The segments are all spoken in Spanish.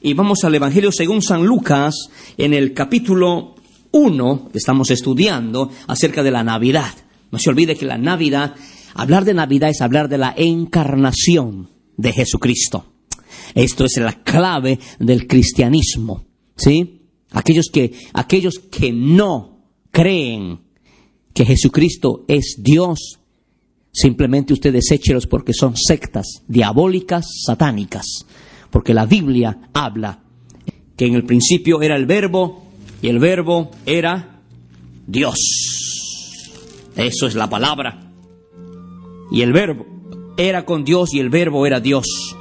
Y vamos al Evangelio según San Lucas en el capítulo 1 que estamos estudiando acerca de la Navidad. No se olvide que la Navidad, hablar de Navidad es hablar de la encarnación de Jesucristo. Esto es la clave del cristianismo, ¿sí? Aquellos que aquellos que no creen que Jesucristo es Dios, simplemente usted deséchelos porque son sectas diabólicas, satánicas porque la Biblia habla que en el principio era el verbo y el verbo era Dios. Eso es la palabra. Y el verbo era con Dios y el verbo era Dios.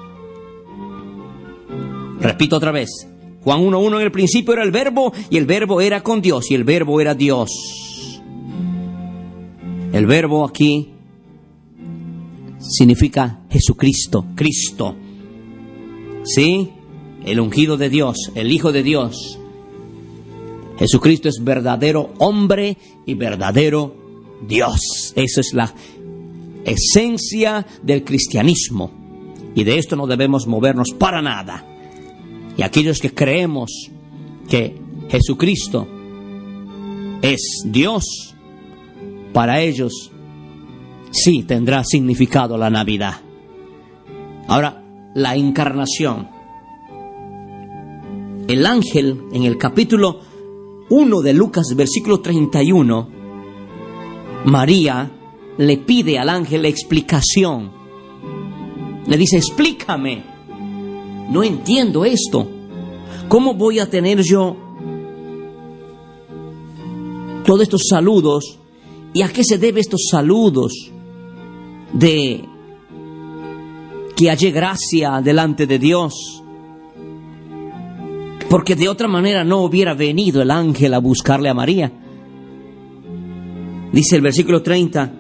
Repito otra vez. Juan 1.1 en el principio era el verbo y el verbo era con Dios y el verbo era Dios. El verbo aquí significa Jesucristo, Cristo. ¿Sí? El ungido de Dios, el Hijo de Dios. Jesucristo es verdadero hombre y verdadero Dios. Esa es la esencia del cristianismo. Y de esto no debemos movernos para nada. Y aquellos que creemos que Jesucristo es Dios, para ellos sí tendrá significado la Navidad. Ahora, la encarnación. El ángel en el capítulo 1 de Lucas, versículo 31, María le pide al ángel explicación. Le dice, explícame, no entiendo esto. ¿Cómo voy a tener yo todos estos saludos? ¿Y a qué se debe estos saludos de que halle gracia delante de Dios. Porque de otra manera no hubiera venido el ángel a buscarle a María. Dice el versículo 30,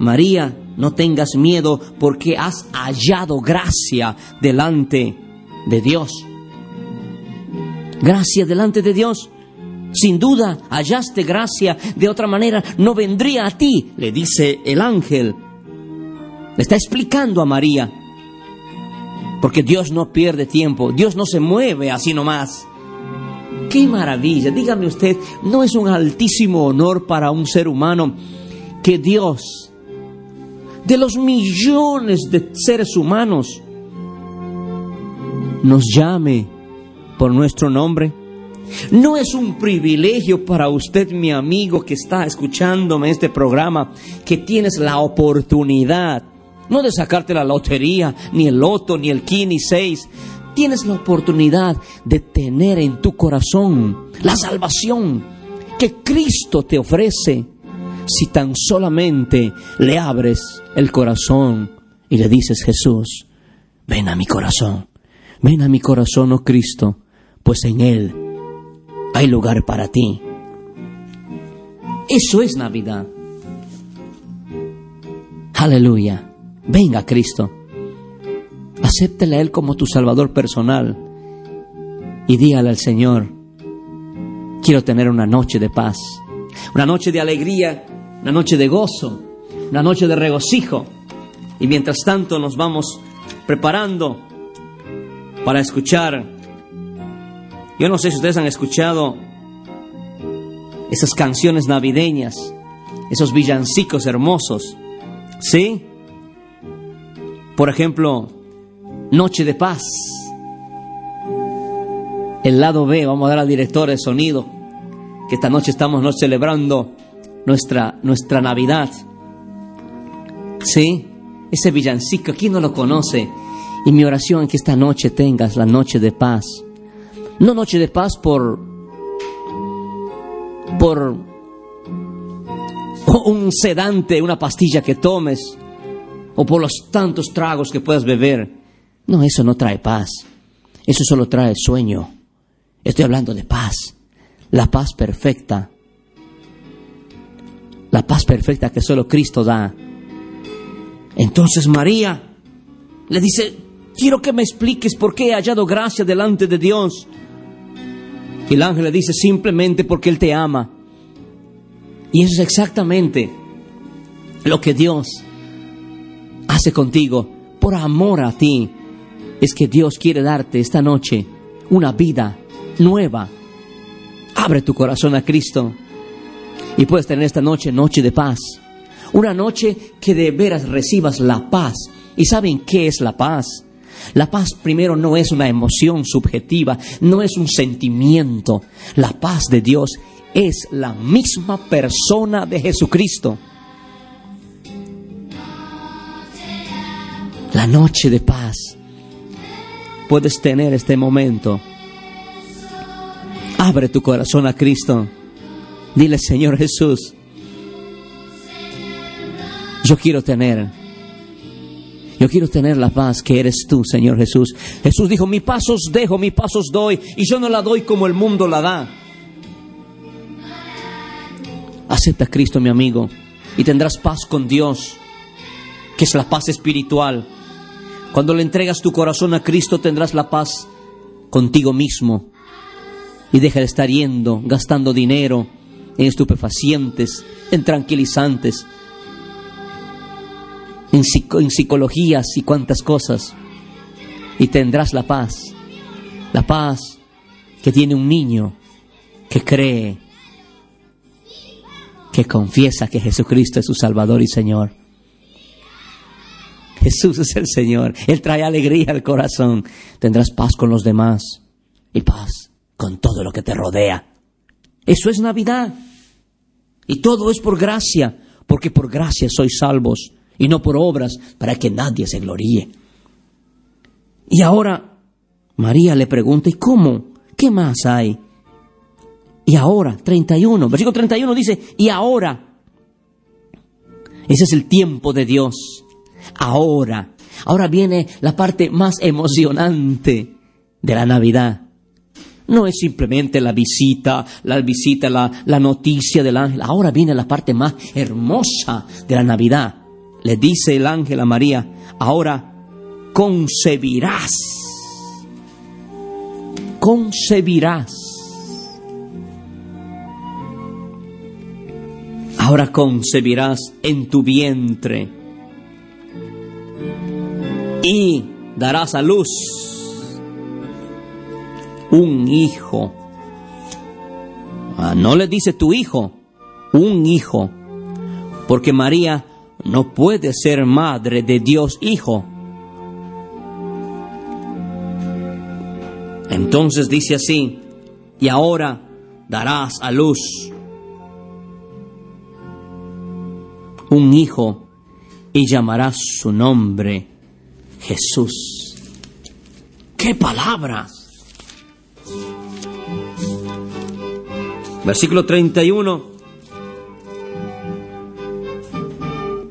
María, no tengas miedo porque has hallado gracia delante de Dios. Gracia delante de Dios. Sin duda hallaste gracia, de otra manera no vendría a ti, le dice el ángel. Le está explicando a María porque Dios no pierde tiempo, Dios no se mueve así nomás. Qué maravilla, dígame usted, ¿no es un altísimo honor para un ser humano que Dios, de los millones de seres humanos, nos llame por nuestro nombre? No es un privilegio para usted, mi amigo, que está escuchándome este programa, que tienes la oportunidad no de sacarte la lotería, ni el loto, ni el kini seis. Tienes la oportunidad de tener en tu corazón la salvación que Cristo te ofrece si tan solamente le abres el corazón y le dices, Jesús, ven a mi corazón, ven a mi corazón, oh Cristo, pues en Él hay lugar para ti. Eso es Navidad. Aleluya. Venga Cristo. Acéptele a Él como tu Salvador personal. Y dígale al Señor, quiero tener una noche de paz, una noche de alegría, una noche de gozo, una noche de regocijo. Y mientras tanto nos vamos preparando para escuchar. Yo no sé si ustedes han escuchado esas canciones navideñas, esos villancicos hermosos. ¿Sí? Por ejemplo, Noche de Paz. El lado B, vamos a dar al director de sonido, que esta noche estamos ¿no? celebrando nuestra, nuestra Navidad. ¿Sí? Ese villancico, ¿quién no lo conoce? Y mi oración es que esta noche tengas la noche de paz. No noche de paz por por un sedante, una pastilla que tomes, o por los tantos tragos que puedas beber. No, eso no trae paz. Eso solo trae sueño. Estoy hablando de paz. la paz perfecta. La paz perfecta que solo Cristo da. Entonces María le dice, quiero que me expliques por qué he hallado gracia delante de Dios. Y el ángel le dice, simplemente porque Él te ama. Y eso es exactamente lo que Dios contigo por amor a ti. Es que Dios quiere darte esta noche una vida nueva. Abre tu corazón a Cristo y puedes tener esta noche noche de paz. Una noche que de veras recibas la paz. ¿Y saben qué es la paz? La paz primero no es una emoción subjetiva, no es un sentimiento. La paz de Dios es la misma persona de Jesucristo. La noche de paz. Puedes tener este momento. Abre tu corazón a Cristo. Dile, Señor Jesús, yo quiero tener, yo quiero tener la paz que eres tú, Señor Jesús. Jesús dijo, mi pasos dejo, mi pasos doy, y yo no la doy como el mundo la da. Acepta a Cristo, mi amigo, y tendrás paz con Dios, que es la paz espiritual. Cuando le entregas tu corazón a Cristo, tendrás la paz contigo mismo. Y deja de estar yendo, gastando dinero en estupefacientes, en tranquilizantes, en, en psicologías y cuantas cosas. Y tendrás la paz, la paz que tiene un niño que cree, que confiesa que Jesucristo es su Salvador y Señor. Jesús es el Señor. Él trae alegría al corazón. Tendrás paz con los demás y paz con todo lo que te rodea. Eso es Navidad. Y todo es por gracia, porque por gracia sois salvos y no por obras para que nadie se gloríe. Y ahora María le pregunta, ¿y cómo? ¿Qué más hay? Y ahora, 31, versículo 31 dice, y ahora. Ese es el tiempo de Dios. Ahora. Ahora viene la parte más emocionante de la Navidad. No es simplemente la visita, la visita, la, la noticia del ángel. Ahora viene la parte más hermosa de la Navidad. Le dice el ángel a María, ahora concebirás. Concebirás. Ahora concebirás en tu vientre y darás a luz un hijo. Ah, no le dice tu hijo, un hijo, porque María no puede ser madre de Dios Hijo. Entonces dice así, y ahora darás a luz un hijo y llamarás su nombre Jesús. ¡Qué palabras! Versículo 31.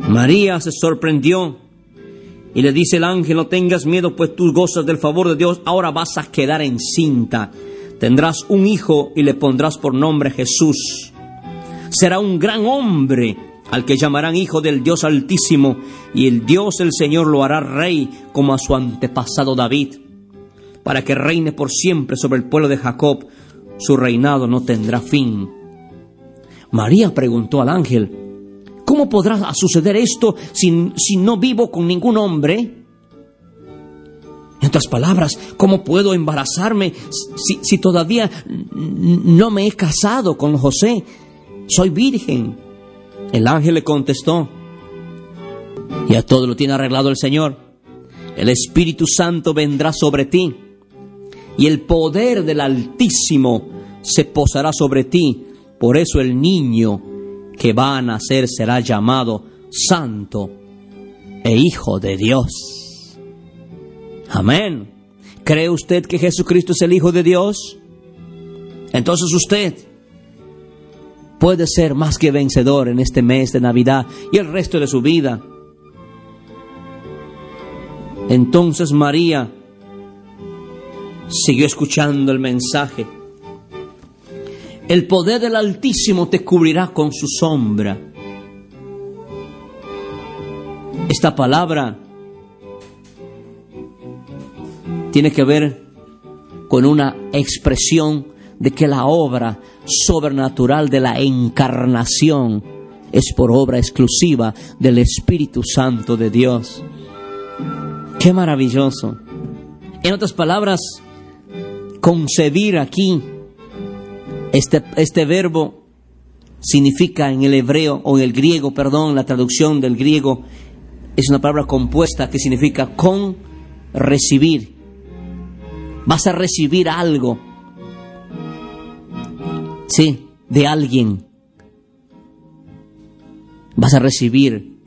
María se sorprendió y le dice el ángel, no tengas miedo, pues tú gozas del favor de Dios, ahora vas a quedar encinta. Tendrás un hijo y le pondrás por nombre Jesús. Será un gran hombre al que llamarán hijo del Dios Altísimo, y el Dios el Señor lo hará rey como a su antepasado David, para que reine por siempre sobre el pueblo de Jacob, su reinado no tendrá fin. María preguntó al ángel, ¿cómo podrá suceder esto si, si no vivo con ningún hombre? En otras palabras, ¿cómo puedo embarazarme si, si todavía no me he casado con José? Soy virgen. El ángel le contestó, ya todo lo tiene arreglado el Señor. El Espíritu Santo vendrá sobre ti y el poder del Altísimo se posará sobre ti. Por eso el niño que va a nacer será llamado Santo e Hijo de Dios. Amén. ¿Cree usted que Jesucristo es el Hijo de Dios? Entonces usted puede ser más que vencedor en este mes de Navidad y el resto de su vida. Entonces María siguió escuchando el mensaje El poder del Altísimo te cubrirá con su sombra. Esta palabra tiene que ver con una expresión de que la obra sobrenatural de la encarnación es por obra exclusiva del Espíritu Santo de Dios. Qué maravilloso. En otras palabras, concebir aquí, este, este verbo significa en el hebreo o en el griego, perdón, la traducción del griego es una palabra compuesta que significa con recibir. Vas a recibir algo. Sí, de alguien. Vas a recibir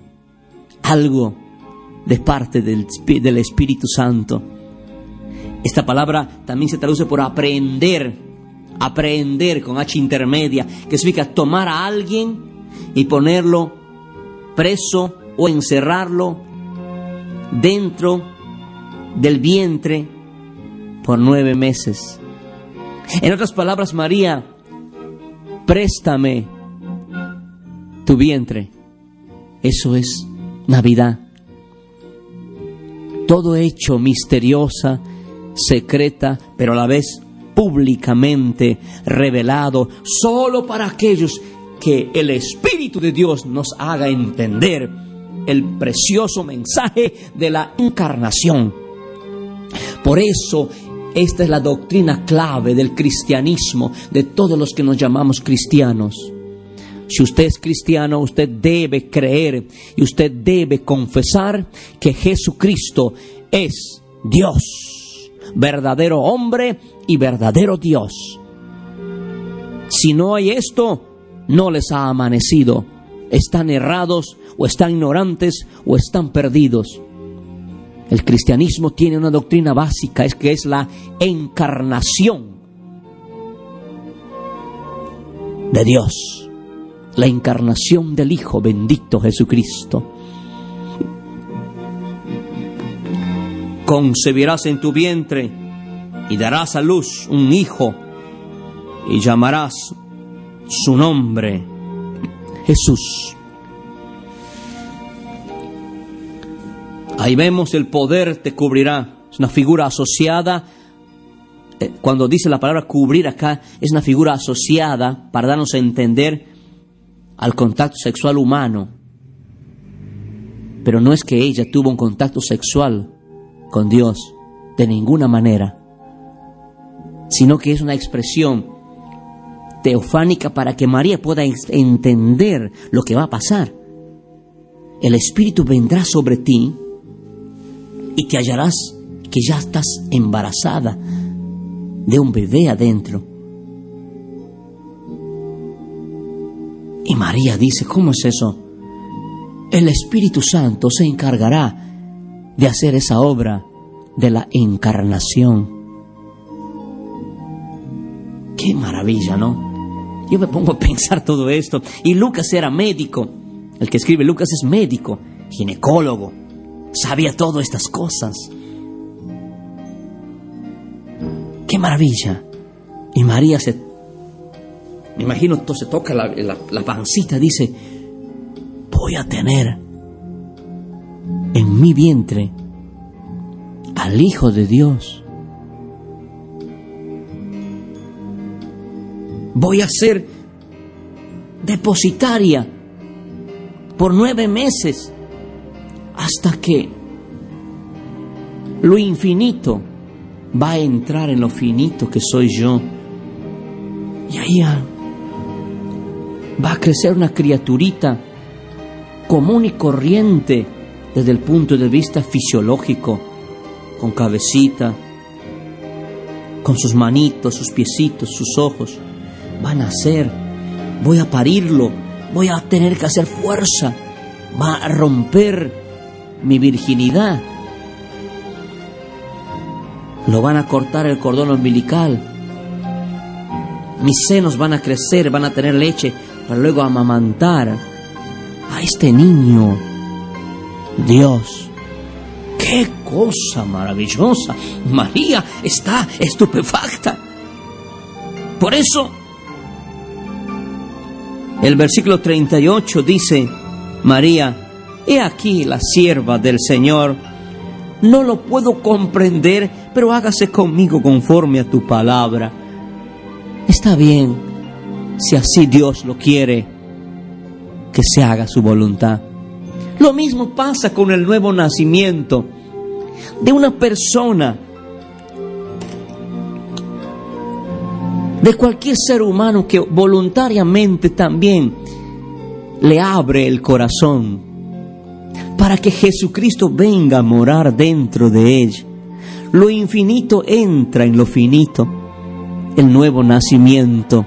algo de parte del, del Espíritu Santo. Esta palabra también se traduce por aprender, aprender con H intermedia, que significa tomar a alguien y ponerlo preso o encerrarlo dentro del vientre por nueve meses. En otras palabras, María, préstame tu vientre. Eso es Navidad. Todo hecho misteriosa, secreta, pero a la vez públicamente revelado, solo para aquellos que el Espíritu de Dios nos haga entender el precioso mensaje de la encarnación. Por eso esta es la doctrina clave del cristianismo, de todos los que nos llamamos cristianos. Si usted es cristiano, usted debe creer y usted debe confesar que Jesucristo es Dios, verdadero hombre y verdadero Dios. Si no hay esto, no les ha amanecido. Están errados o están ignorantes o están perdidos. El cristianismo tiene una doctrina básica, es que es la encarnación de Dios, la encarnación del Hijo bendito Jesucristo. Concebirás en tu vientre y darás a luz un hijo y llamarás su nombre Jesús. Ahí vemos el poder te cubrirá. Es una figura asociada. Eh, cuando dice la palabra cubrir acá, es una figura asociada para darnos a entender al contacto sexual humano. Pero no es que ella tuvo un contacto sexual con Dios, de ninguna manera, sino que es una expresión teofánica para que María pueda entender lo que va a pasar. El Espíritu vendrá sobre ti y te hallarás que ya estás embarazada de un bebé adentro. Y María dice, ¿cómo es eso? El Espíritu Santo se encargará de hacer esa obra de la encarnación. Qué maravilla, ¿no? Yo me pongo a pensar todo esto. Y Lucas era médico. El que escribe Lucas es médico, ginecólogo sabía todas estas cosas. ¡Qué maravilla! Y María se, me imagino, entonces toca la, la pancita, dice, voy a tener en mi vientre al Hijo de Dios. Voy a ser depositaria por nueve meses hasta que lo infinito va a entrar en lo finito que soy yo. Y ahí va a crecer una criaturita común y corriente desde el punto de vista fisiológico, con cabecita, con sus manitos, sus piecitos, sus ojos. Van a ser, voy a parirlo, voy a tener que hacer fuerza, va a romper mi virginidad. Lo van a cortar el cordón umbilical. Mis senos van a crecer, van a tener leche para luego amamantar a este niño. Dios, qué cosa maravillosa. María está estupefacta. Por eso El versículo 38 dice, María, he aquí la sierva del Señor. No lo puedo comprender, pero hágase conmigo conforme a tu palabra. Está bien, si así Dios lo quiere, que se haga su voluntad. Lo mismo pasa con el nuevo nacimiento de una persona, de cualquier ser humano que voluntariamente también le abre el corazón para que Jesucristo venga a morar dentro de ella. Lo infinito entra en lo finito, el nuevo nacimiento